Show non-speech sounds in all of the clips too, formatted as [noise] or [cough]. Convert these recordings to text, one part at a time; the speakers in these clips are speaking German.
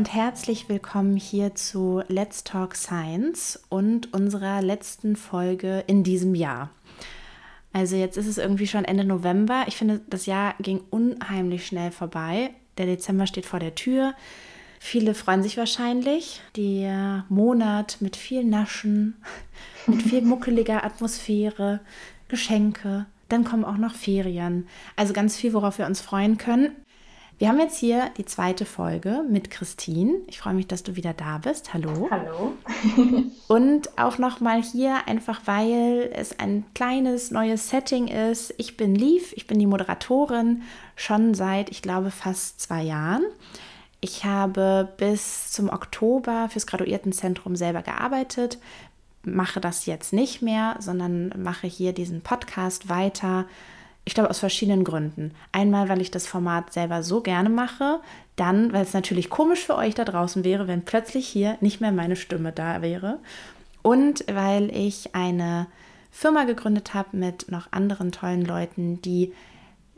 Und herzlich willkommen hier zu Let's Talk Science und unserer letzten Folge in diesem Jahr. Also jetzt ist es irgendwie schon Ende November. Ich finde, das Jahr ging unheimlich schnell vorbei. Der Dezember steht vor der Tür. Viele freuen sich wahrscheinlich. Der Monat mit viel Naschen, [laughs] mit viel muckeliger Atmosphäre, Geschenke. Dann kommen auch noch Ferien. Also ganz viel, worauf wir uns freuen können. Wir haben jetzt hier die zweite Folge mit Christine. Ich freue mich, dass du wieder da bist. Hallo. Hallo. [laughs] Und auch nochmal hier, einfach weil es ein kleines neues Setting ist. Ich bin Liv, ich bin die Moderatorin schon seit, ich glaube, fast zwei Jahren. Ich habe bis zum Oktober fürs Graduiertenzentrum selber gearbeitet, mache das jetzt nicht mehr, sondern mache hier diesen Podcast weiter ich glaube aus verschiedenen Gründen. Einmal, weil ich das Format selber so gerne mache, dann, weil es natürlich komisch für euch da draußen wäre, wenn plötzlich hier nicht mehr meine Stimme da wäre und weil ich eine Firma gegründet habe mit noch anderen tollen Leuten, die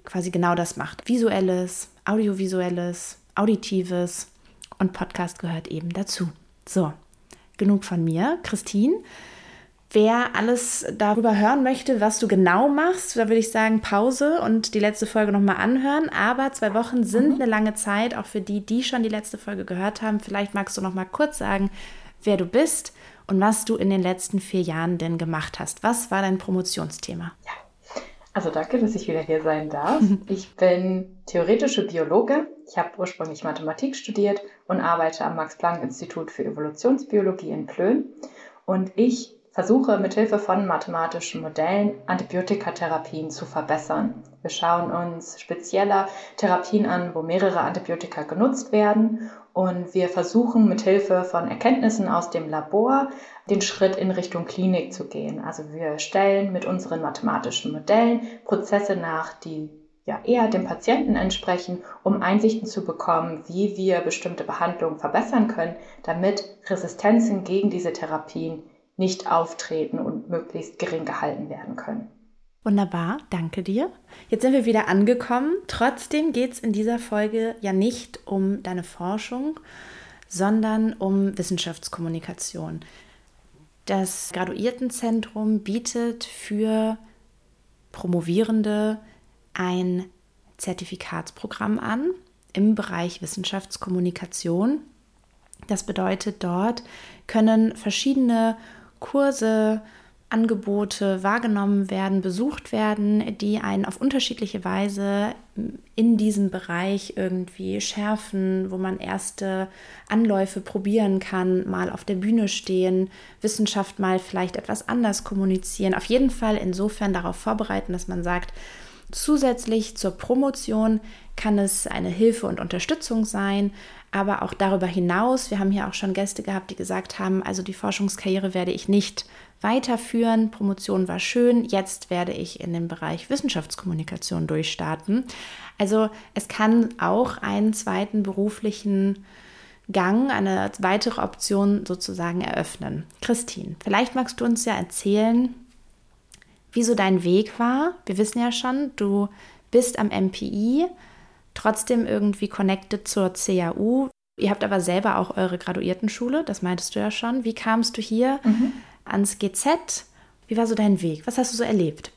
quasi genau das macht. Visuelles, audiovisuelles, auditives und Podcast gehört eben dazu. So, genug von mir. Christine, Wer alles darüber hören möchte, was du genau machst, da würde ich sagen Pause und die letzte Folge nochmal anhören. Aber zwei Wochen sind mhm. eine lange Zeit, auch für die, die schon die letzte Folge gehört haben. Vielleicht magst du nochmal kurz sagen, wer du bist und was du in den letzten vier Jahren denn gemacht hast. Was war dein Promotionsthema? Ja. Also danke, dass ich wieder hier sein darf. [laughs] Ich bin theoretische Biologe. Ich habe ursprünglich Mathematik studiert und arbeite am Max-Planck-Institut für Evolutionsbiologie in Plön. Und ich versuche mithilfe von mathematischen Modellen Antibiotikatherapien zu verbessern. Wir schauen uns spezieller Therapien an, wo mehrere Antibiotika genutzt werden und wir versuchen mithilfe von Erkenntnissen aus dem Labor den Schritt in Richtung Klinik zu gehen. Also wir stellen mit unseren mathematischen Modellen Prozesse nach, die ja eher dem Patienten entsprechen, um Einsichten zu bekommen, wie wir bestimmte Behandlungen verbessern können, damit Resistenzen gegen diese Therapien nicht auftreten und möglichst gering gehalten werden können. Wunderbar, danke dir. Jetzt sind wir wieder angekommen. Trotzdem geht es in dieser Folge ja nicht um deine Forschung, sondern um Wissenschaftskommunikation. Das Graduiertenzentrum bietet für Promovierende ein Zertifikatsprogramm an im Bereich Wissenschaftskommunikation. Das bedeutet, dort können verschiedene Kurse, Angebote wahrgenommen werden, besucht werden, die einen auf unterschiedliche Weise in diesem Bereich irgendwie schärfen, wo man erste Anläufe probieren kann, mal auf der Bühne stehen, Wissenschaft mal vielleicht etwas anders kommunizieren. Auf jeden Fall insofern darauf vorbereiten, dass man sagt, zusätzlich zur Promotion kann es eine Hilfe und Unterstützung sein, aber auch darüber hinaus, wir haben hier auch schon Gäste gehabt, die gesagt haben, also die Forschungskarriere werde ich nicht weiterführen, Promotion war schön, jetzt werde ich in den Bereich Wissenschaftskommunikation durchstarten. Also es kann auch einen zweiten beruflichen Gang, eine weitere Option sozusagen eröffnen. Christine, vielleicht magst du uns ja erzählen, wieso dein Weg war. Wir wissen ja schon, du bist am MPI, trotzdem irgendwie connected zur CAU. Ihr habt aber selber auch eure Graduiertenschule, das meintest du ja schon. Wie kamst du hier mhm. ans GZ? Wie war so dein Weg? Was hast du so erlebt?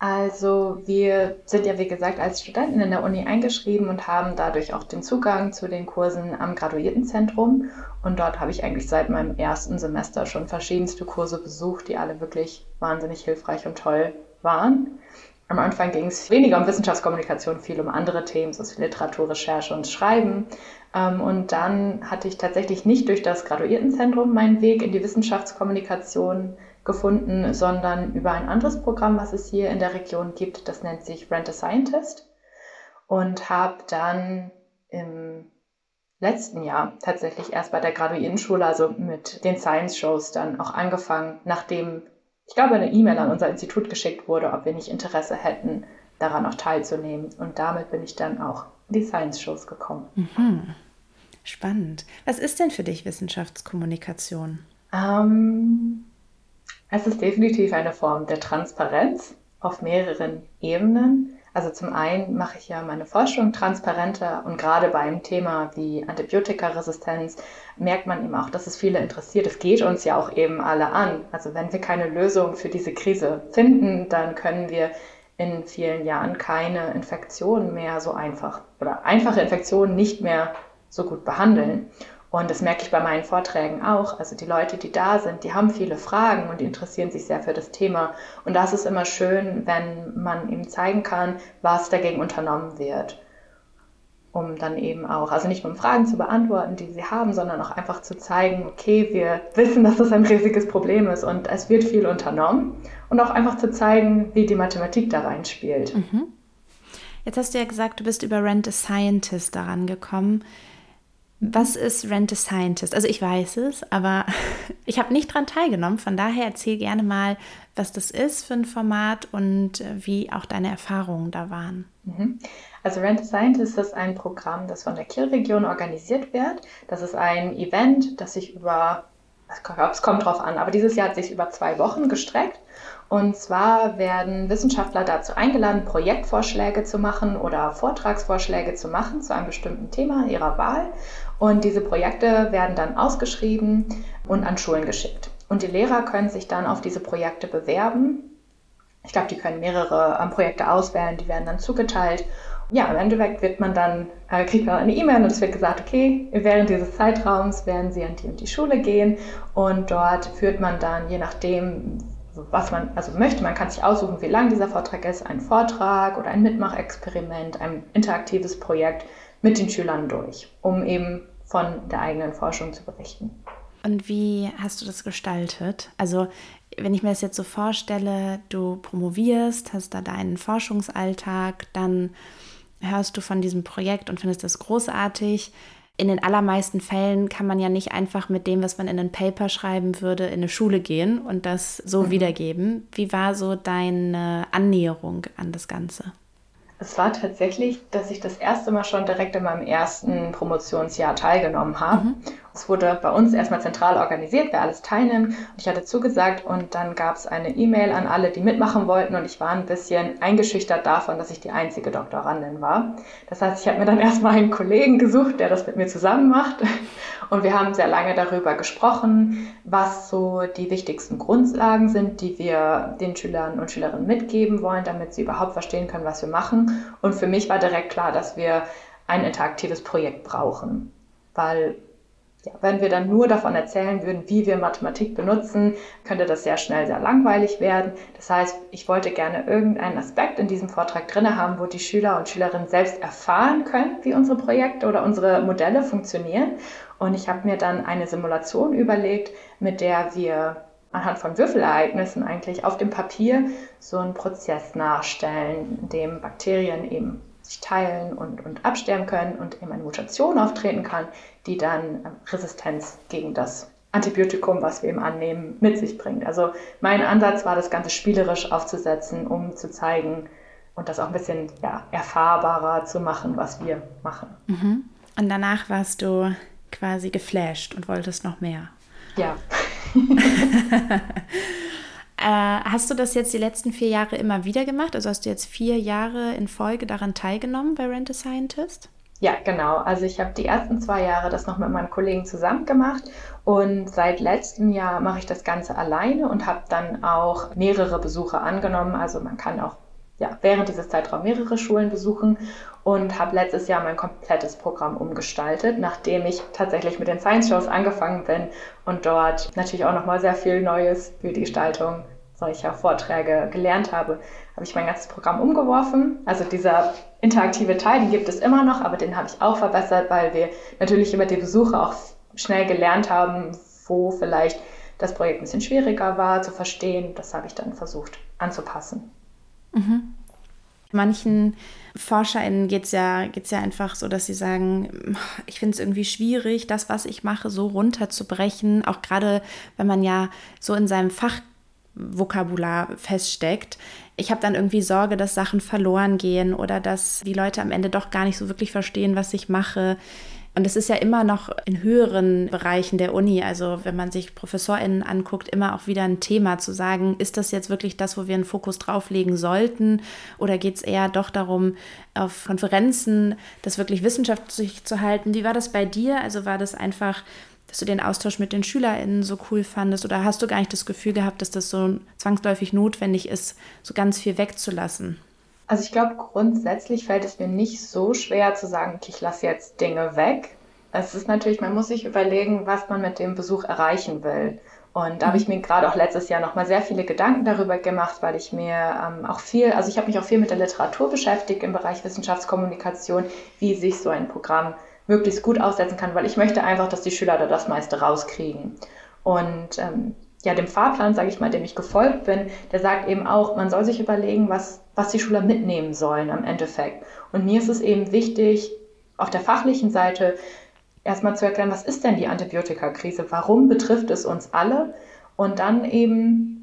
Also wir sind ja, wie gesagt, als Studenten in der Uni eingeschrieben und haben dadurch auch den Zugang zu den Kursen am Graduiertenzentrum. Und dort habe ich eigentlich seit meinem ersten Semester schon verschiedenste Kurse besucht, die alle wirklich wahnsinnig hilfreich und toll waren. Am Anfang ging es weniger um Wissenschaftskommunikation, viel um andere Themen, so Literaturrecherche und Schreiben. Ähm, und dann hatte ich tatsächlich nicht durch das Graduiertenzentrum meinen Weg in die Wissenschaftskommunikation gefunden, sondern über ein anderes Programm, was es hier in der Region gibt. Das nennt sich Rent a Scientist. Und habe dann im letzten Jahr tatsächlich erst bei der Graduiertenschule, also mit den Science Shows, dann auch angefangen, nachdem ich glaube, eine E-Mail an unser Institut geschickt wurde, ob wir nicht Interesse hätten, daran auch teilzunehmen. Und damit bin ich dann auch in die Science-Shows gekommen. Mhm. Spannend. Was ist denn für dich Wissenschaftskommunikation? Ähm, es ist definitiv eine Form der Transparenz auf mehreren Ebenen. Also zum einen mache ich ja meine Forschung transparenter und gerade beim Thema wie Antibiotikaresistenz merkt man eben auch, dass es viele interessiert. Es geht uns ja auch eben alle an. Also wenn wir keine Lösung für diese Krise finden, dann können wir in vielen Jahren keine Infektionen mehr so einfach oder einfache Infektionen nicht mehr so gut behandeln. Und das merke ich bei meinen Vorträgen auch. Also die Leute, die da sind, die haben viele Fragen und die interessieren sich sehr für das Thema. Und das ist immer schön, wenn man ihm zeigen kann, was dagegen unternommen wird. Um dann eben auch, also nicht nur Fragen zu beantworten, die sie haben, sondern auch einfach zu zeigen, okay, wir wissen, dass das ein riesiges Problem ist und es wird viel unternommen. Und auch einfach zu zeigen, wie die Mathematik da reinspielt. Mhm. Jetzt hast du ja gesagt, du bist über Rent a Scientist daran gekommen. Was ist Rent a Scientist? Also ich weiß es, aber [laughs] ich habe nicht daran teilgenommen. Von daher erzähl gerne mal, was das ist für ein Format und äh, wie auch deine Erfahrungen da waren. Mhm. Also Rent a Scientist ist ein Programm, das von der Kielregion organisiert wird. Das ist ein Event, das sich über, es kommt drauf an, aber dieses Jahr hat sich über zwei Wochen gestreckt. Und zwar werden Wissenschaftler dazu eingeladen, Projektvorschläge zu machen oder Vortragsvorschläge zu machen zu einem bestimmten Thema ihrer Wahl. Und diese Projekte werden dann ausgeschrieben und an Schulen geschickt. Und die Lehrer können sich dann auf diese Projekte bewerben. Ich glaube, die können mehrere ähm, Projekte auswählen, die werden dann zugeteilt. Ja, im Endeffekt wird man dann, äh, kriegt man eine E-Mail und es wird gesagt, okay, während dieses Zeitraums werden Sie an die und die Schule gehen und dort führt man dann, je nachdem, was man also möchte, man kann sich aussuchen, wie lang dieser Vortrag ist, einen Vortrag oder ein Mitmachexperiment, ein interaktives Projekt mit den Schülern durch, um eben von der eigenen Forschung zu berichten. Und wie hast du das gestaltet? Also wenn ich mir das jetzt so vorstelle, du promovierst, hast da deinen Forschungsalltag, dann hörst du von diesem Projekt und findest das großartig. In den allermeisten Fällen kann man ja nicht einfach mit dem, was man in ein Paper schreiben würde, in eine Schule gehen und das so mhm. wiedergeben. Wie war so deine Annäherung an das Ganze? Es war tatsächlich, dass ich das erste Mal schon direkt in meinem ersten Promotionsjahr teilgenommen habe. Mhm. Es wurde bei uns erstmal zentral organisiert, wer alles teilnimmt. Und ich hatte zugesagt und dann gab es eine E-Mail an alle, die mitmachen wollten. Und ich war ein bisschen eingeschüchtert davon, dass ich die einzige Doktorandin war. Das heißt, ich habe mir dann [laughs] erstmal einen Kollegen gesucht, der das mit mir zusammen macht. Und wir haben sehr lange darüber gesprochen, was so die wichtigsten Grundlagen sind, die wir den Schülern und Schülerinnen mitgeben wollen, damit sie überhaupt verstehen können, was wir machen. Und für mich war direkt klar, dass wir ein interaktives Projekt brauchen, weil ja, wenn wir dann nur davon erzählen würden, wie wir Mathematik benutzen, könnte das sehr schnell sehr langweilig werden. Das heißt, ich wollte gerne irgendeinen Aspekt in diesem Vortrag drin haben, wo die Schüler und Schülerinnen selbst erfahren können, wie unsere Projekte oder unsere Modelle funktionieren. Und ich habe mir dann eine Simulation überlegt, mit der wir anhand von Würfelereignissen eigentlich auf dem Papier so einen Prozess nachstellen, in dem Bakterien eben sich teilen und, und absterben können und eben eine Mutation auftreten kann, die dann ähm, Resistenz gegen das Antibiotikum, was wir eben annehmen, mit sich bringt. Also mein Ansatz war, das Ganze spielerisch aufzusetzen, um zu zeigen und das auch ein bisschen ja, erfahrbarer zu machen, was wir machen. Mhm. Und danach warst du quasi geflasht und wolltest noch mehr. Ja. [laughs] [laughs] Äh, hast du das jetzt die letzten vier Jahre immer wieder gemacht? Also hast du jetzt vier Jahre in Folge daran teilgenommen bei Rent a Scientist? Ja, genau. Also ich habe die ersten zwei Jahre das noch mit meinem Kollegen zusammen gemacht und seit letztem Jahr mache ich das Ganze alleine und habe dann auch mehrere Besuche angenommen. Also man kann auch ja, während dieses Zeitraums mehrere Schulen besuchen und habe letztes Jahr mein komplettes Programm umgestaltet, nachdem ich tatsächlich mit den Science Shows angefangen bin und dort natürlich auch nochmal sehr viel Neues für die Gestaltung solcher Vorträge gelernt habe, habe ich mein ganzes Programm umgeworfen. Also dieser interaktive Teil, den gibt es immer noch, aber den habe ich auch verbessert, weil wir natürlich über die Besuche auch schnell gelernt haben, wo vielleicht das Projekt ein bisschen schwieriger war zu verstehen. Das habe ich dann versucht anzupassen. Mhm. Manchen ForscherInnen geht es ja, geht's ja einfach so, dass sie sagen, ich finde es irgendwie schwierig, das, was ich mache, so runterzubrechen. Auch gerade, wenn man ja so in seinem Fachvokabular feststeckt. Ich habe dann irgendwie Sorge, dass Sachen verloren gehen oder dass die Leute am Ende doch gar nicht so wirklich verstehen, was ich mache. Und es ist ja immer noch in höheren Bereichen der Uni, also wenn man sich ProfessorInnen anguckt, immer auch wieder ein Thema zu sagen, ist das jetzt wirklich das, wo wir einen Fokus drauflegen sollten? Oder geht es eher doch darum, auf Konferenzen das wirklich wissenschaftlich zu halten? Wie war das bei dir? Also war das einfach dass du den Austausch mit den SchülerInnen so cool fandest? Oder hast du gar nicht das Gefühl gehabt, dass das so zwangsläufig notwendig ist, so ganz viel wegzulassen? Also ich glaube, grundsätzlich fällt es mir nicht so schwer zu sagen, okay, ich lasse jetzt Dinge weg. Es ist natürlich, man muss sich überlegen, was man mit dem Besuch erreichen will. Und da habe ich mhm. mir gerade auch letztes Jahr nochmal sehr viele Gedanken darüber gemacht, weil ich mir ähm, auch viel, also ich habe mich auch viel mit der Literatur beschäftigt im Bereich Wissenschaftskommunikation, wie sich so ein Programm möglichst gut aussetzen kann, weil ich möchte einfach, dass die Schüler da das meiste rauskriegen. Und ähm, ja, dem Fahrplan, sage ich mal, dem ich gefolgt bin, der sagt eben auch, man soll sich überlegen, was, was die Schüler mitnehmen sollen am Endeffekt. Und mir ist es eben wichtig, auf der fachlichen Seite erstmal zu erklären, was ist denn die Antibiotikakrise? Warum betrifft es uns alle? Und dann eben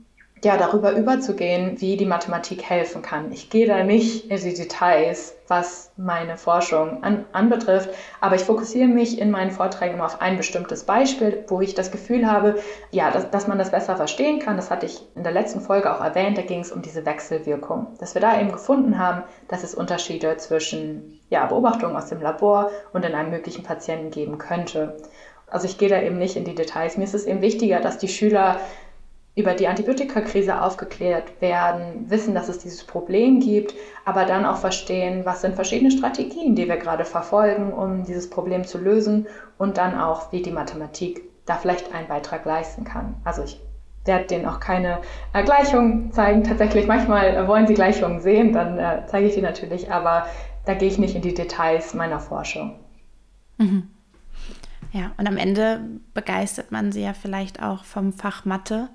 ja, darüber überzugehen, wie die Mathematik helfen kann. Ich gehe da nicht in die Details, was meine Forschung an, anbetrifft, aber ich fokussiere mich in meinen Vorträgen immer auf ein bestimmtes Beispiel, wo ich das Gefühl habe, ja, dass, dass man das besser verstehen kann. Das hatte ich in der letzten Folge auch erwähnt, da ging es um diese Wechselwirkung. Dass wir da eben gefunden haben, dass es Unterschiede zwischen ja, Beobachtungen aus dem Labor und in einem möglichen Patienten geben könnte. Also ich gehe da eben nicht in die Details. Mir ist es eben wichtiger, dass die Schüler über die Antibiotikakrise aufgeklärt werden, wissen, dass es dieses Problem gibt, aber dann auch verstehen, was sind verschiedene Strategien, die wir gerade verfolgen, um dieses Problem zu lösen und dann auch, wie die Mathematik da vielleicht einen Beitrag leisten kann. Also ich werde denen auch keine äh, Gleichungen zeigen. Tatsächlich, manchmal äh, wollen sie Gleichungen sehen, dann äh, zeige ich die natürlich, aber da gehe ich nicht in die Details meiner Forschung. Mhm. Ja, und am Ende begeistert man sie ja vielleicht auch vom Fach Mathe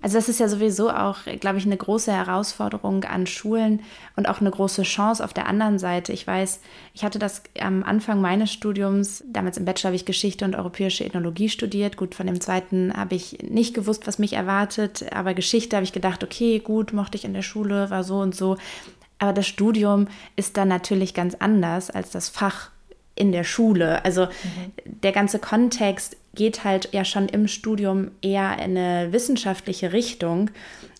also das ist ja sowieso auch, glaube ich, eine große Herausforderung an Schulen und auch eine große Chance auf der anderen Seite. Ich weiß, ich hatte das am Anfang meines Studiums, damals im Bachelor habe ich Geschichte und europäische Ethnologie studiert. Gut, von dem zweiten habe ich nicht gewusst, was mich erwartet, aber Geschichte habe ich gedacht, okay, gut, mochte ich in der Schule, war so und so. Aber das Studium ist dann natürlich ganz anders als das Fach in der Schule. Also mhm. der ganze Kontext geht halt ja schon im Studium eher in eine wissenschaftliche Richtung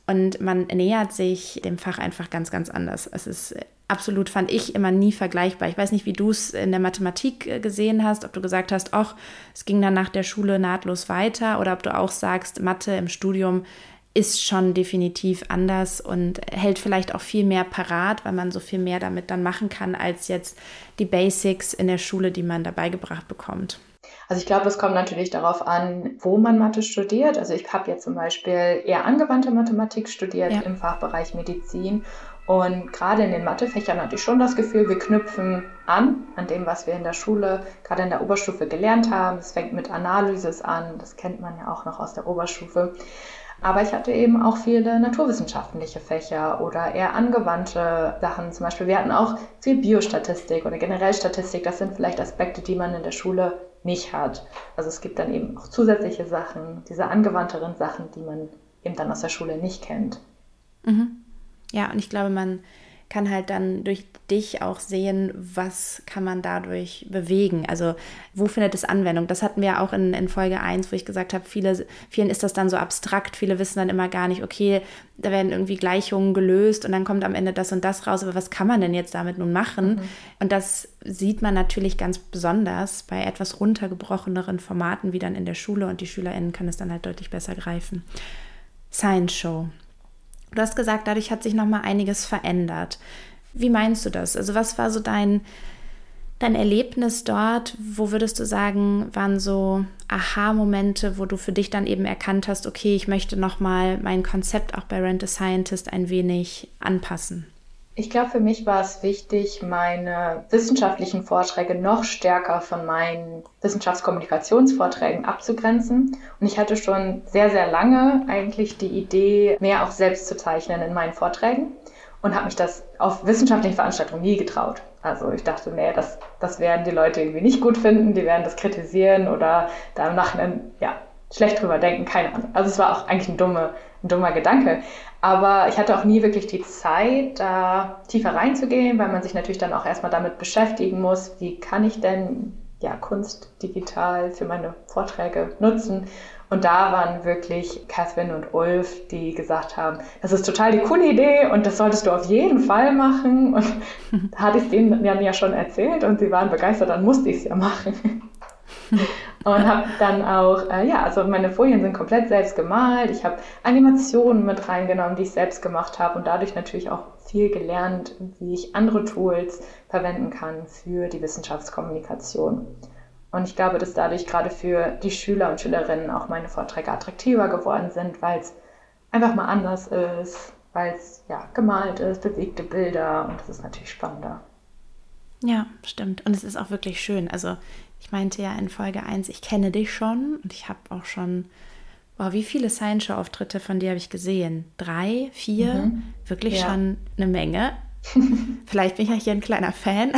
und man nähert sich dem Fach einfach ganz, ganz anders. Es ist absolut, fand ich, immer nie vergleichbar. Ich weiß nicht, wie du es in der Mathematik äh, gesehen hast, ob du gesagt hast, ach, es ging dann nach der Schule nahtlos weiter oder ob du auch sagst, Mathe im Studium ist schon definitiv anders und hält vielleicht auch viel mehr parat, weil man so viel mehr damit dann machen kann, als jetzt die Basics in der Schule, die man dabei gebracht bekommt. Also ich glaube, es kommt natürlich darauf an, wo man Mathe studiert. Also ich habe jetzt zum Beispiel eher angewandte Mathematik studiert ja. im Fachbereich Medizin. Und gerade in den Mathefächern hatte ich schon das Gefühl, wir knüpfen an, an dem, was wir in der Schule, gerade in der Oberstufe gelernt haben. Es fängt mit Analysis an, das kennt man ja auch noch aus der Oberstufe. Aber ich hatte eben auch viele naturwissenschaftliche Fächer oder eher angewandte Sachen. Zum Beispiel, wir hatten auch viel Biostatistik oder generell Statistik. Das sind vielleicht Aspekte, die man in der Schule nicht hat. Also es gibt dann eben auch zusätzliche Sachen, diese angewandteren Sachen, die man eben dann aus der Schule nicht kennt. Mhm. Ja, und ich glaube, man kann halt dann durch dich auch sehen, was kann man dadurch bewegen. Also wo findet es Anwendung? Das hatten wir auch in, in Folge 1, wo ich gesagt habe, viele, vielen ist das dann so abstrakt, viele wissen dann immer gar nicht, okay, da werden irgendwie Gleichungen gelöst und dann kommt am Ende das und das raus, aber was kann man denn jetzt damit nun machen? Mhm. Und das sieht man natürlich ganz besonders bei etwas runtergebrocheneren Formaten wie dann in der Schule und die SchülerInnen können es dann halt deutlich besser greifen. Science Show. Du hast gesagt, dadurch hat sich noch mal einiges verändert. Wie meinst du das? Also was war so dein, dein Erlebnis dort? Wo würdest du sagen, waren so Aha-Momente, wo du für dich dann eben erkannt hast, okay, ich möchte noch mal mein Konzept auch bei Rent a Scientist ein wenig anpassen? Ich glaube, für mich war es wichtig, meine wissenschaftlichen Vorträge noch stärker von meinen Wissenschaftskommunikationsvorträgen abzugrenzen. Und ich hatte schon sehr, sehr lange eigentlich die Idee, mehr auch selbst zu zeichnen in meinen Vorträgen und habe mich das auf wissenschaftlichen Veranstaltungen nie getraut. Also ich dachte, nee, das, das werden die Leute irgendwie nicht gut finden, die werden das kritisieren oder da im ja, schlecht drüber denken, keine Ahnung. Also es war auch eigentlich ein, dumme, ein dummer Gedanke. Aber ich hatte auch nie wirklich die Zeit, da tiefer reinzugehen, weil man sich natürlich dann auch erstmal damit beschäftigen muss, wie kann ich denn ja, Kunst digital für meine Vorträge nutzen. Und da waren wirklich Catherine und Ulf, die gesagt haben, das ist total die coole Idee und das solltest du auf jeden Fall machen. Und [laughs] da hatte ich denen dann ja schon erzählt und sie waren begeistert, dann musste ich es ja machen. [laughs] und habe dann auch, äh, ja, also meine Folien sind komplett selbst gemalt. Ich habe Animationen mit reingenommen, die ich selbst gemacht habe und dadurch natürlich auch viel gelernt, wie ich andere Tools verwenden kann für die Wissenschaftskommunikation. Und ich glaube, dass dadurch gerade für die Schüler und Schülerinnen auch meine Vorträge attraktiver geworden sind, weil es einfach mal anders ist, weil es ja gemalt ist, bewegte Bilder und das ist natürlich spannender. Ja, stimmt. Und es ist auch wirklich schön. Also ich meinte ja in Folge 1, ich kenne dich schon und ich habe auch schon, wow, wie viele Science-Show-Auftritte von dir habe ich gesehen? Drei, vier? Mhm. Wirklich ja. schon eine Menge. [laughs] Vielleicht bin ich ja hier ein kleiner Fan.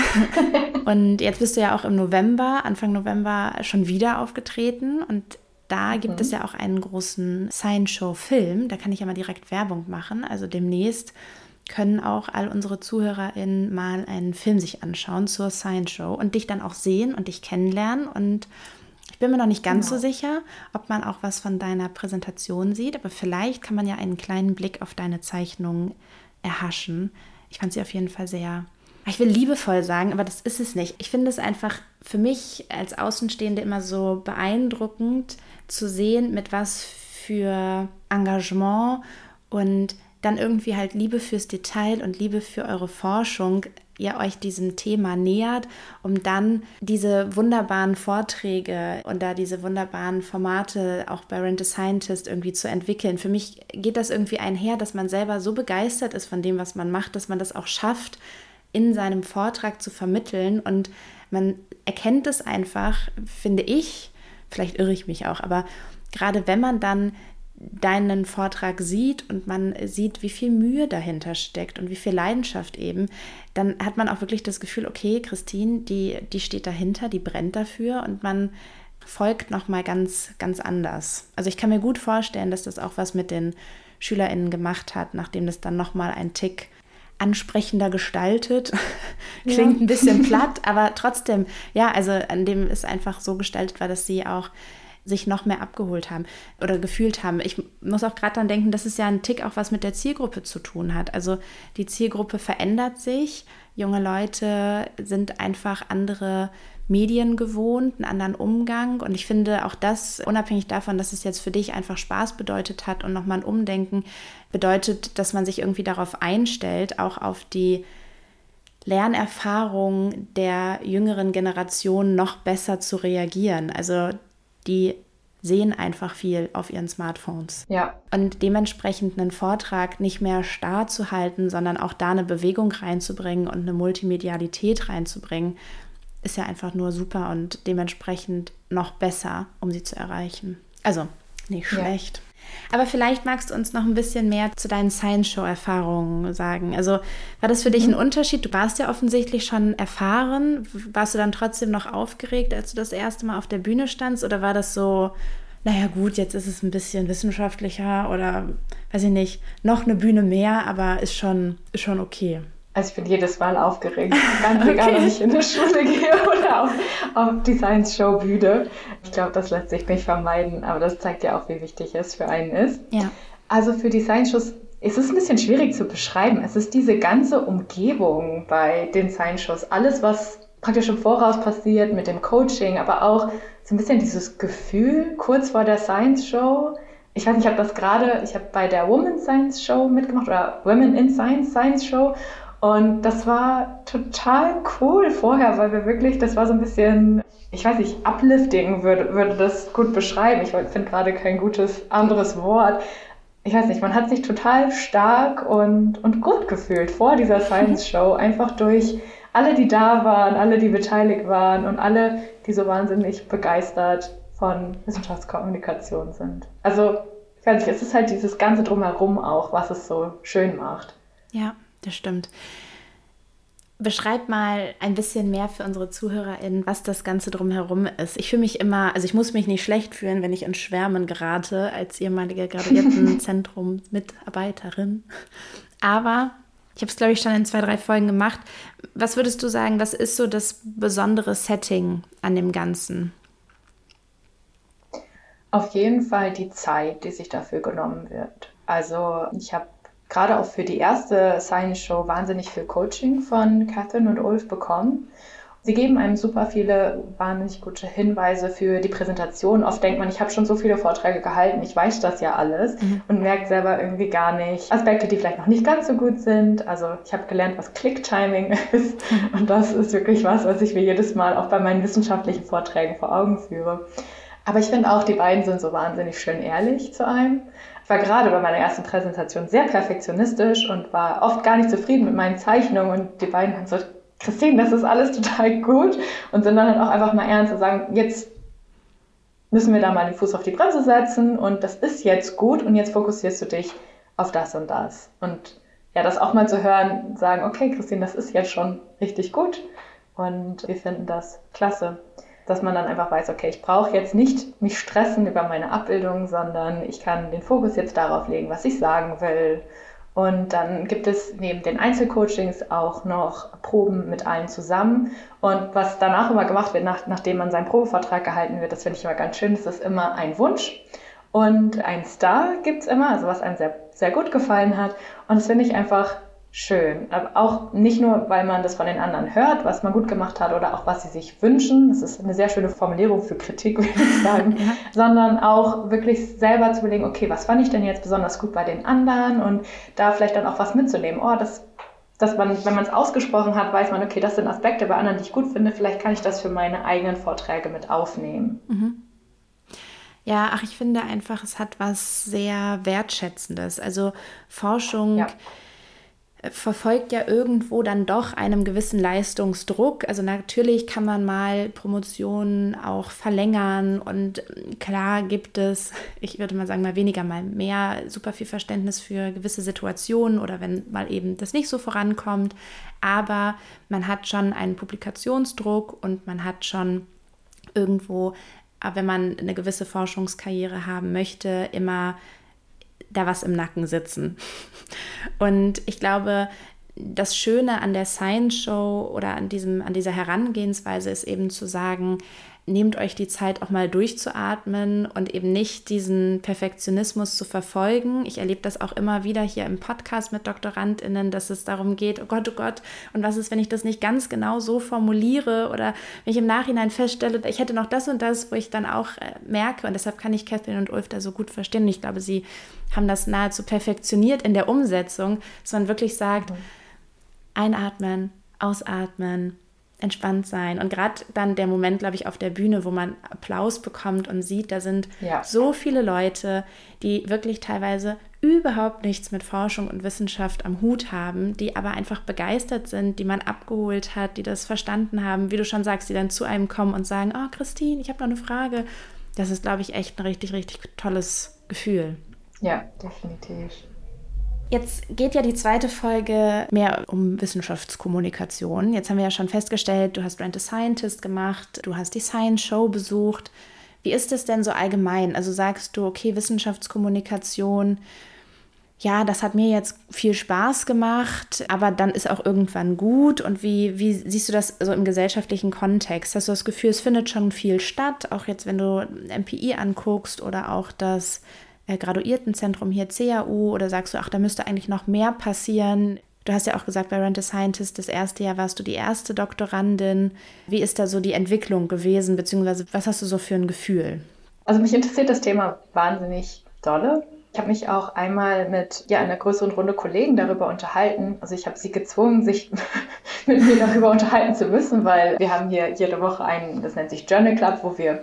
und jetzt bist du ja auch im November, Anfang November schon wieder aufgetreten und da gibt mhm. es ja auch einen großen Science-Show-Film. Da kann ich ja mal direkt Werbung machen. Also demnächst können auch all unsere ZuhörerInnen mal einen Film sich anschauen zur Science Show und dich dann auch sehen und dich kennenlernen. Und ich bin mir noch nicht ganz genau. so sicher, ob man auch was von deiner Präsentation sieht, aber vielleicht kann man ja einen kleinen Blick auf deine Zeichnung erhaschen. Ich fand sie auf jeden Fall sehr, ich will liebevoll sagen, aber das ist es nicht. Ich finde es einfach für mich als Außenstehende immer so beeindruckend zu sehen, mit was für Engagement und dann irgendwie halt Liebe fürs Detail und Liebe für eure Forschung ihr euch diesem Thema nähert, um dann diese wunderbaren Vorträge und da diese wunderbaren Formate auch bei Rent a Scientist irgendwie zu entwickeln. Für mich geht das irgendwie einher, dass man selber so begeistert ist von dem, was man macht, dass man das auch schafft, in seinem Vortrag zu vermitteln und man erkennt es einfach, finde ich, vielleicht irre ich mich auch, aber gerade wenn man dann deinen Vortrag sieht und man sieht, wie viel Mühe dahinter steckt und wie viel Leidenschaft eben, dann hat man auch wirklich das Gefühl, okay, Christine, die, die steht dahinter, die brennt dafür und man folgt nochmal ganz, ganz anders. Also ich kann mir gut vorstellen, dass das auch was mit den SchülerInnen gemacht hat, nachdem das dann nochmal ein Tick ansprechender gestaltet. [laughs] Klingt ja. ein bisschen platt, aber trotzdem, ja, also an dem es einfach so gestaltet war, dass sie auch sich noch mehr abgeholt haben oder gefühlt haben. Ich muss auch gerade dann denken, dass es ja ein Tick auch was mit der Zielgruppe zu tun hat. Also die Zielgruppe verändert sich. Junge Leute sind einfach andere Medien gewohnt, einen anderen Umgang. Und ich finde auch das, unabhängig davon, dass es jetzt für dich einfach Spaß bedeutet hat und nochmal ein Umdenken bedeutet, dass man sich irgendwie darauf einstellt, auch auf die Lernerfahrung der jüngeren Generation noch besser zu reagieren. Also die sehen einfach viel auf ihren Smartphones. Ja. Und dementsprechend einen Vortrag nicht mehr starr zu halten, sondern auch da eine Bewegung reinzubringen und eine Multimedialität reinzubringen, ist ja einfach nur super und dementsprechend noch besser, um sie zu erreichen. Also nicht schlecht. Ja. Aber vielleicht magst du uns noch ein bisschen mehr zu deinen Science-Show-Erfahrungen sagen. Also war das für dich ein mhm. Unterschied? Du warst ja offensichtlich schon erfahren. Warst du dann trotzdem noch aufgeregt, als du das erste Mal auf der Bühne standst? Oder war das so, naja gut, jetzt ist es ein bisschen wissenschaftlicher oder weiß ich nicht, noch eine Bühne mehr, aber ist schon, ist schon okay? Also ich bin jedes Mal aufgeregt. [laughs] Ganz okay. egal, ob ich in die Schule gehe oder auf, auf die Science-Show-Bühne. Ich glaube, das lässt sich nicht vermeiden, aber das zeigt ja auch, wie wichtig es für einen ist. Ja. Also für die Science-Shows ist es ein bisschen schwierig zu beschreiben. Es ist diese ganze Umgebung bei den Science-Shows. Alles, was praktisch im Voraus passiert mit dem Coaching, aber auch so ein bisschen dieses Gefühl kurz vor der Science-Show. Ich weiß nicht, ich habe das gerade, ich habe bei der Woman Science Show mitgemacht oder Women in Science Science Show und das war total cool vorher, weil wir wirklich, das war so ein bisschen, ich weiß nicht, uplifting würde, würde das gut beschreiben. Ich finde gerade kein gutes anderes Wort. Ich weiß nicht, man hat sich total stark und, und gut gefühlt vor dieser [laughs] Science Show, einfach durch alle, die da waren, alle, die beteiligt waren und alle, die so wahnsinnig begeistert von Wissenschaftskommunikation sind. Also, ich weiß nicht, es ist halt dieses ganze Drumherum auch, was es so schön macht. Ja, das stimmt. Beschreib mal ein bisschen mehr für unsere ZuhörerInnen, was das Ganze drumherum ist. Ich fühle mich immer, also ich muss mich nicht schlecht fühlen, wenn ich in Schwärmen gerate als ehemalige Graduiertenzentrum-Mitarbeiterin. Aber Ich habe es, glaube ich, schon in zwei, drei Folgen gemacht. Was würdest du sagen, was ist so das besondere Setting an dem Ganzen? Auf jeden Fall die Zeit, die sich dafür genommen wird. Also ich habe gerade auch für die erste Science Show wahnsinnig viel Coaching von Catherine und Ulf bekommen. Sie geben einem super viele wahnsinnig gute Hinweise für die Präsentation. Oft denkt man, ich habe schon so viele Vorträge gehalten, ich weiß das ja alles mhm. und merkt selber irgendwie gar nicht Aspekte, die vielleicht noch nicht ganz so gut sind. Also ich habe gelernt, was Click-Timing [laughs] ist und das ist wirklich was, was ich mir jedes Mal auch bei meinen wissenschaftlichen Vorträgen vor Augen führe. Aber ich finde auch, die beiden sind so wahnsinnig schön ehrlich zu einem. Ich war gerade bei meiner ersten Präsentation sehr perfektionistisch und war oft gar nicht zufrieden mit meinen Zeichnungen und die beiden haben so Christine, das ist alles total gut und sind dann halt auch einfach mal ernst und sagen, jetzt müssen wir da mal den Fuß auf die Bremse setzen und das ist jetzt gut und jetzt fokussierst du dich auf das und das. Und ja, das auch mal zu hören, sagen, okay, Christine, das ist jetzt schon richtig gut und wir finden das klasse, dass man dann einfach weiß, okay, ich brauche jetzt nicht mich stressen über meine Abbildung, sondern ich kann den Fokus jetzt darauf legen, was ich sagen will und dann gibt es neben den Einzelcoachings auch noch Proben mit allen zusammen. Und was danach immer gemacht wird, nach, nachdem man seinen Probevertrag gehalten wird, das finde ich immer ganz schön, das ist immer ein Wunsch. Und ein Star gibt es immer, also was einem sehr, sehr gut gefallen hat. Und das finde ich einfach schön. Aber auch nicht nur, weil man das von den anderen hört, was man gut gemacht hat oder auch was sie sich wünschen. Das ist eine sehr schöne Formulierung für Kritik, [laughs] würde ich sagen. ja. Sondern auch wirklich selber zu überlegen, okay, was fand ich denn jetzt besonders gut bei den anderen und da vielleicht dann auch was mitzunehmen. Oh, das dass man, wenn man es ausgesprochen hat, weiß man, okay, das sind Aspekte bei anderen, die ich gut finde, vielleicht kann ich das für meine eigenen Vorträge mit aufnehmen. Mhm. Ja, ach, ich finde einfach, es hat was sehr Wertschätzendes. Also Forschung. Ja verfolgt ja irgendwo dann doch einem gewissen Leistungsdruck. Also natürlich kann man mal Promotionen auch verlängern und klar gibt es, ich würde mal sagen, mal weniger, mal mehr, super viel Verständnis für gewisse Situationen oder wenn mal eben das nicht so vorankommt. Aber man hat schon einen Publikationsdruck und man hat schon irgendwo, wenn man eine gewisse Forschungskarriere haben möchte, immer da was im Nacken sitzen. Und ich glaube, das Schöne an der Science Show oder an, diesem, an dieser Herangehensweise ist eben zu sagen, nehmt euch die Zeit auch mal durchzuatmen und eben nicht diesen Perfektionismus zu verfolgen. Ich erlebe das auch immer wieder hier im Podcast mit DoktorandInnen, dass es darum geht, oh Gott, oh Gott, und was ist, wenn ich das nicht ganz genau so formuliere oder wenn ich im Nachhinein feststelle, ich hätte noch das und das, wo ich dann auch äh, merke und deshalb kann ich Catherine und Ulf da so gut verstehen und ich glaube, sie haben das nahezu perfektioniert in der Umsetzung, dass man wirklich sagt, einatmen, ausatmen, entspannt sein. Und gerade dann der Moment, glaube ich, auf der Bühne, wo man Applaus bekommt und sieht, da sind ja. so viele Leute, die wirklich teilweise überhaupt nichts mit Forschung und Wissenschaft am Hut haben, die aber einfach begeistert sind, die man abgeholt hat, die das verstanden haben, wie du schon sagst, die dann zu einem kommen und sagen, oh Christine, ich habe noch eine Frage. Das ist, glaube ich, echt ein richtig, richtig tolles Gefühl. Ja, definitiv. Jetzt geht ja die zweite Folge mehr um Wissenschaftskommunikation. Jetzt haben wir ja schon festgestellt, du hast Brand the Scientist gemacht, du hast die Science Show besucht. Wie ist es denn so allgemein? Also sagst du, okay, Wissenschaftskommunikation, ja, das hat mir jetzt viel Spaß gemacht, aber dann ist auch irgendwann gut. Und wie, wie siehst du das so im gesellschaftlichen Kontext? Hast du das Gefühl, es findet schon viel statt, auch jetzt, wenn du MPI anguckst oder auch das Graduiertenzentrum hier CAU oder sagst du, ach, da müsste eigentlich noch mehr passieren? Du hast ja auch gesagt, bei Rent a Scientist, das erste Jahr warst du die erste Doktorandin. Wie ist da so die Entwicklung gewesen, beziehungsweise was hast du so für ein Gefühl? Also mich interessiert das Thema wahnsinnig dolle. Ich habe mich auch einmal mit ja, einer größeren Runde Kollegen darüber unterhalten. Also ich habe sie gezwungen, sich [laughs] mit mir darüber unterhalten zu müssen, weil wir haben hier jede Woche einen, das nennt sich Journal Club, wo wir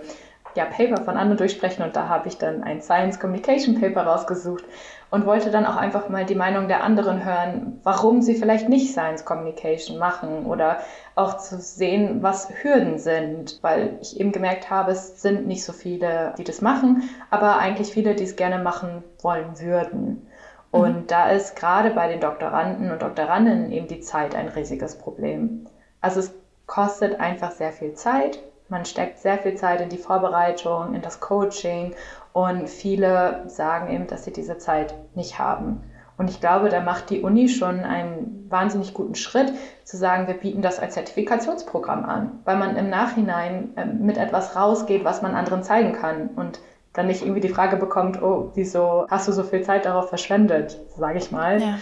ja, Paper von anderen durchsprechen und da habe ich dann ein Science Communication Paper rausgesucht und wollte dann auch einfach mal die Meinung der anderen hören, warum sie vielleicht nicht Science Communication machen oder auch zu sehen, was Hürden sind, weil ich eben gemerkt habe, es sind nicht so viele, die das machen, aber eigentlich viele, die es gerne machen wollen würden. Und mhm. da ist gerade bei den Doktoranden und Doktorandinnen eben die Zeit ein riesiges Problem. Also es kostet einfach sehr viel Zeit man steckt sehr viel Zeit in die Vorbereitung, in das Coaching und viele sagen eben, dass sie diese Zeit nicht haben. Und ich glaube, da macht die Uni schon einen wahnsinnig guten Schritt, zu sagen, wir bieten das als Zertifikationsprogramm an, weil man im Nachhinein ähm, mit etwas rausgeht, was man anderen zeigen kann und dann nicht irgendwie die Frage bekommt, oh, wieso hast du so viel Zeit darauf verschwendet, sage ich mal. Ja.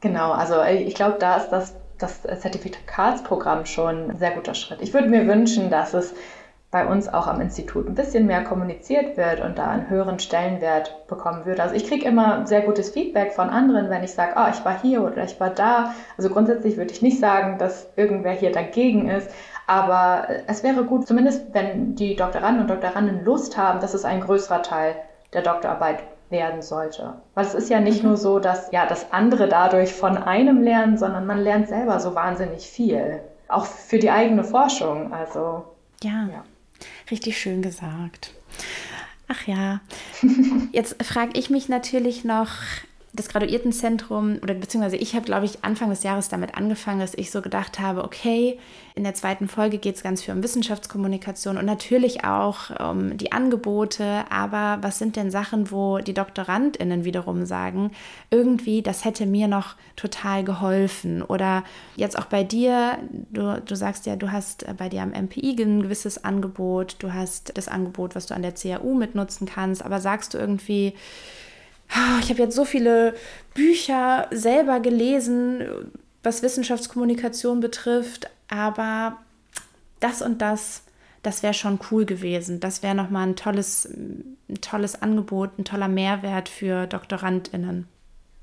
Genau, also äh, ich glaube, da ist das, das Zertifikatsprogramm schon ein sehr guter Schritt. Ich würde mir wünschen, dass es bei uns auch am Institut ein bisschen mehr kommuniziert wird und da einen höheren Stellenwert bekommen würde. Also ich kriege immer sehr gutes Feedback von anderen, wenn ich sage, oh, ich war hier oder ich war da. Also grundsätzlich würde ich nicht sagen, dass irgendwer hier dagegen ist, aber es wäre gut, zumindest wenn die Doktoranden und Doktoranden Lust haben, dass es ein größerer Teil der Doktorarbeit werden sollte. Weil es ist ja nicht mhm. nur so, dass ja das andere dadurch von einem lernen, sondern man lernt selber so wahnsinnig viel. Auch für die eigene Forschung. Also ja. ja. Richtig schön gesagt. Ach ja, [laughs] jetzt frage ich mich natürlich noch, das Graduiertenzentrum oder beziehungsweise ich habe, glaube ich, Anfang des Jahres damit angefangen, dass ich so gedacht habe, okay, in der zweiten Folge geht es ganz viel um Wissenschaftskommunikation und natürlich auch um die Angebote, aber was sind denn Sachen, wo die DoktorandInnen wiederum sagen, irgendwie, das hätte mir noch total geholfen? Oder jetzt auch bei dir, du, du sagst ja, du hast bei dir am MPI ein gewisses Angebot, du hast das Angebot, was du an der CAU mitnutzen kannst, aber sagst du irgendwie, ich habe jetzt so viele Bücher selber gelesen, was Wissenschaftskommunikation betrifft, aber das und das, das wäre schon cool gewesen. Das wäre nochmal ein tolles, ein tolles Angebot, ein toller Mehrwert für DoktorandInnen.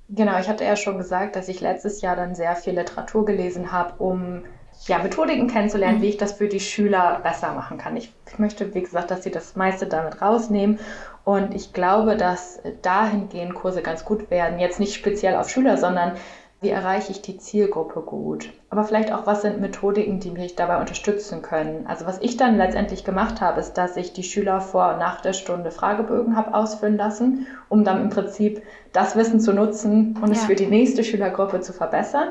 Genau, ich hatte ja schon gesagt, dass ich letztes Jahr dann sehr viel Literatur gelesen habe, um ja, Methodiken kennenzulernen, mhm. wie ich das für die Schüler besser machen kann. Ich, ich, möchte, wie gesagt, dass sie das meiste damit rausnehmen. Und ich glaube, dass dahingehend Kurse ganz gut werden. Jetzt nicht speziell auf Schüler, sondern wie erreiche ich die Zielgruppe gut? Aber vielleicht auch, was sind Methodiken, die mich dabei unterstützen können? Also was ich dann letztendlich gemacht habe, ist, dass ich die Schüler vor und nach der Stunde Fragebögen habe ausfüllen lassen, um dann im Prinzip das Wissen zu nutzen und ja. es für die nächste Schülergruppe zu verbessern.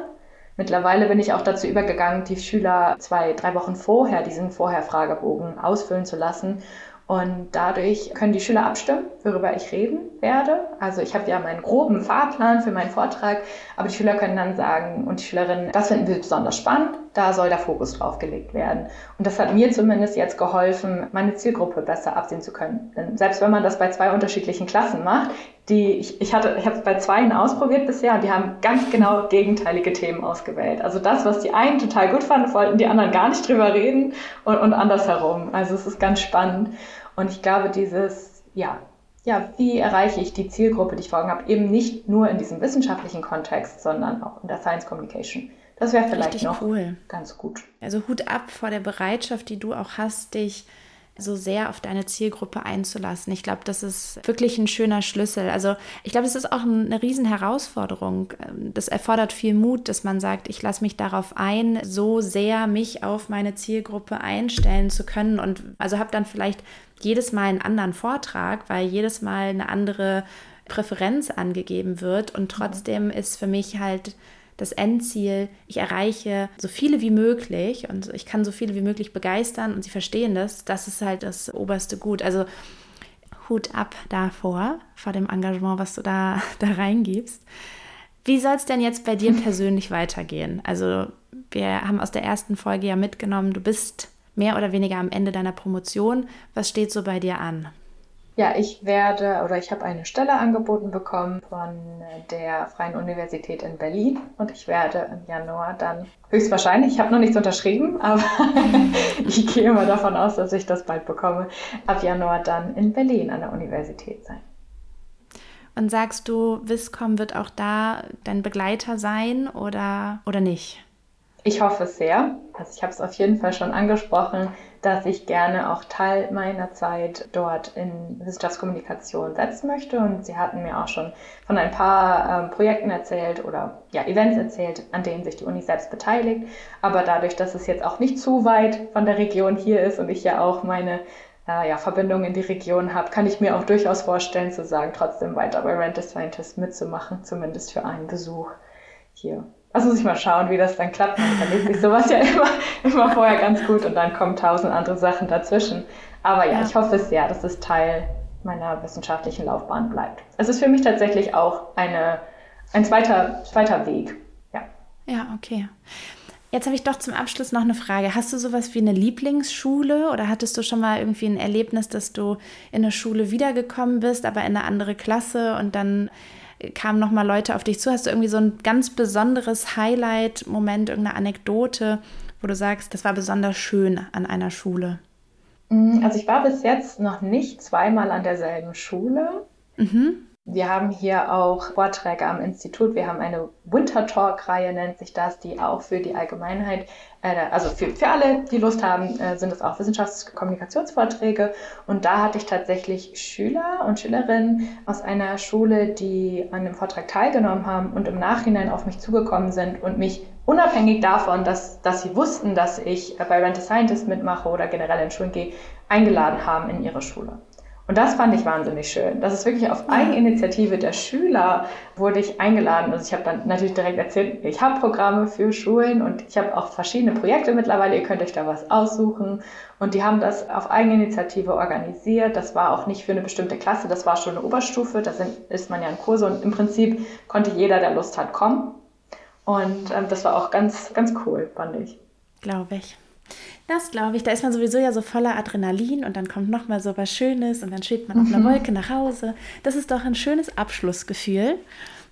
Mittlerweile bin ich auch dazu übergegangen, die Schüler zwei, drei Wochen vorher diesen Vorher-Fragebogen ausfüllen zu lassen und dadurch können die Schüler abstimmen, worüber ich reden werde. Also ich habe ja meinen groben Fahrplan für meinen Vortrag, aber die Schüler können dann sagen und die Schülerinnen, das finden wir besonders spannend, da soll der Fokus drauf gelegt werden. Und das hat mir zumindest jetzt geholfen, meine Zielgruppe besser absehen zu können. Denn selbst wenn man das bei zwei unterschiedlichen Klassen macht, die ich, ich hatte, ich habe es bei zweien ausprobiert bisher und die haben ganz genau gegenteilige Themen ausgewählt. Also das, was die einen total gut fanden, wollten die anderen gar nicht drüber reden und, und andersherum. Also es ist ganz spannend. Und ich glaube, dieses, ja, ja, wie erreiche ich die Zielgruppe, die ich vor Augen habe, eben nicht nur in diesem wissenschaftlichen Kontext, sondern auch in der Science Communication. Das wäre vielleicht Richtig noch cool. ganz gut. Also Hut ab vor der Bereitschaft, die du auch hast, dich so sehr auf deine Zielgruppe einzulassen. Ich glaube, das ist wirklich ein schöner Schlüssel. Also ich glaube, es ist auch eine riesen Herausforderung. Das erfordert viel Mut, dass man sagt, ich lasse mich darauf ein, so sehr mich auf meine Zielgruppe einstellen zu können und also habe dann vielleicht jedes Mal einen anderen Vortrag, weil jedes Mal eine andere Präferenz angegeben wird und trotzdem ist für mich halt das Endziel, ich erreiche so viele wie möglich und ich kann so viele wie möglich begeistern und sie verstehen das, das ist halt das oberste Gut. Also Hut ab davor, vor dem Engagement, was du da, [laughs] da reingibst. Wie soll es denn jetzt bei dir [laughs] persönlich weitergehen? Also wir haben aus der ersten Folge ja mitgenommen, du bist mehr oder weniger am Ende deiner Promotion. Was steht so bei dir an? Ja, ich werde oder ich habe eine Stelle angeboten bekommen von der Freien Universität in Berlin und ich werde im Januar dann höchstwahrscheinlich, ich habe noch nichts unterschrieben, [laughs] aber ich gehe immer davon aus, dass ich das bald bekomme, ab Januar dann in Berlin an der Universität sein. Und sagst du, Viscom wird auch da dein Begleiter sein oder, oder nicht? Ich hoffe es sehr. Also ich habe es auf jeden Fall schon angesprochen, dass ich gerne auch Teil meiner Zeit dort in Wissenschaftskommunikation setzen möchte. Und Sie hatten mir auch schon von ein paar ähm, Projekten erzählt oder ja, Events erzählt, an denen sich die Uni selbst beteiligt. Aber dadurch, dass es jetzt auch nicht zu weit von der Region hier ist und ich ja auch meine äh, ja, Verbindung in die Region habe, kann ich mir auch durchaus vorstellen zu sagen, trotzdem weiter bei Rent a Scientist mitzumachen, zumindest für einen Besuch hier. Also muss ich mal schauen, wie das dann klappt. Man überlegt sich sowas ja immer, immer vorher ganz gut und dann kommen tausend andere Sachen dazwischen. Aber ja, ja, ich hoffe es sehr, dass es Teil meiner wissenschaftlichen Laufbahn bleibt. Es ist für mich tatsächlich auch eine ein zweiter, zweiter Weg. Ja. Ja, okay. Jetzt habe ich doch zum Abschluss noch eine Frage. Hast du sowas wie eine Lieblingsschule oder hattest du schon mal irgendwie ein Erlebnis, dass du in eine Schule wiedergekommen bist, aber in eine andere Klasse und dann kamen noch mal Leute auf dich zu? Hast du irgendwie so ein ganz besonderes Highlight-Moment, irgendeine Anekdote, wo du sagst, das war besonders schön an einer Schule? Mm, also ich war bis jetzt noch nicht zweimal an derselben Schule. Mhm. Wir haben hier auch Vorträge am Institut. Wir haben eine Winter Talk-Reihe, nennt sich das, die auch für die Allgemeinheit, äh, also für, für alle, die Lust haben, äh, sind es auch Wissenschaftskommunikationsvorträge. Und da hatte ich tatsächlich Schüler und Schülerinnen aus einer Schule, die an dem Vortrag teilgenommen haben und im Nachhinein auf mich zugekommen sind und mich unabhängig davon, dass, dass sie wussten, dass ich bei Rent a Scientist mitmache oder generell in Schulen gehe, eingeladen haben in ihre Schule. Und das fand ich wahnsinnig schön. Das ist wirklich auf Eigeninitiative der Schüler wurde ich eingeladen. Also ich habe dann natürlich direkt erzählt, ich habe Programme für Schulen und ich habe auch verschiedene Projekte mittlerweile. Ihr könnt euch da was aussuchen. Und die haben das auf Eigeninitiative organisiert. Das war auch nicht für eine bestimmte Klasse, das war schon eine Oberstufe. Da sind, ist man ja in Kurse und im Prinzip konnte jeder, der Lust hat, kommen. Und ähm, das war auch ganz, ganz cool, fand ich. Glaube ich. Das glaube ich. Da ist man sowieso ja so voller Adrenalin und dann kommt noch mal so was Schönes und dann schwebt man mhm. auf einer mhm. Wolke nach Hause. Das ist doch ein schönes Abschlussgefühl,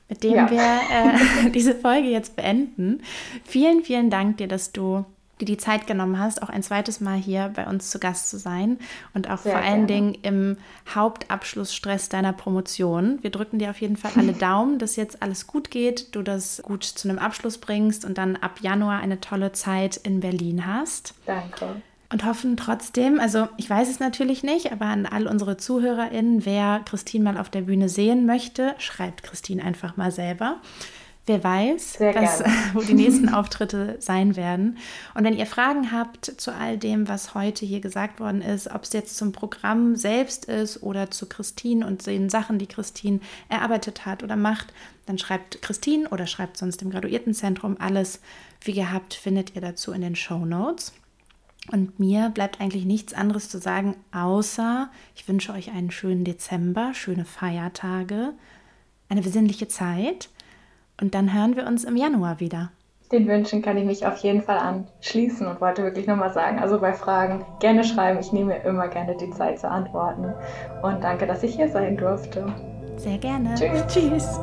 mit dem ja. wir äh, [laughs] diese Folge jetzt beenden. Vielen, vielen Dank dir, dass du dir die Zeit genommen hast, auch ein zweites Mal hier bei uns zu Gast zu sein und auch Sehr vor allen Dingen im Hauptabschlussstress deiner Promotion. Wir drücken dir auf jeden Fall alle [laughs] Daumen, dass jetzt alles gut geht, du das gut zu einem Abschluss bringst und dann ab Januar eine tolle Zeit in Berlin hast. Danke. Und hoffen trotzdem, also ich weiß es natürlich nicht, aber an all unsere ZuhörerInnen, wer Christine mal auf der Bühne sehen möchte, schreibt Christine einfach mal selber. Wer weiß, was, [laughs] wo die nächsten Auftritte sein werden. Und wenn ihr Fragen habt zu all dem, was heute hier gesagt worden ist, ob es jetzt zum Programm selbst ist oder zu Christine und den Sachen, die Christine erarbeitet hat oder macht, dann schreibt Christine oder schreibt sonst im Graduiertenzentrum. Alles, wie gehabt, findet ihr dazu in den Show Notes. Und mir bleibt eigentlich nichts anderes zu sagen, außer ich wünsche euch einen schönen Dezember, schöne Feiertage, eine besinnliche Zeit und dann hören wir uns im Januar wieder. Den Wünschen kann ich mich auf jeden Fall anschließen und wollte wirklich nochmal sagen, also bei Fragen gerne schreiben. Ich nehme immer gerne die Zeit zu antworten. Und danke, dass ich hier sein durfte. Sehr gerne. Tschüss. Tschüss.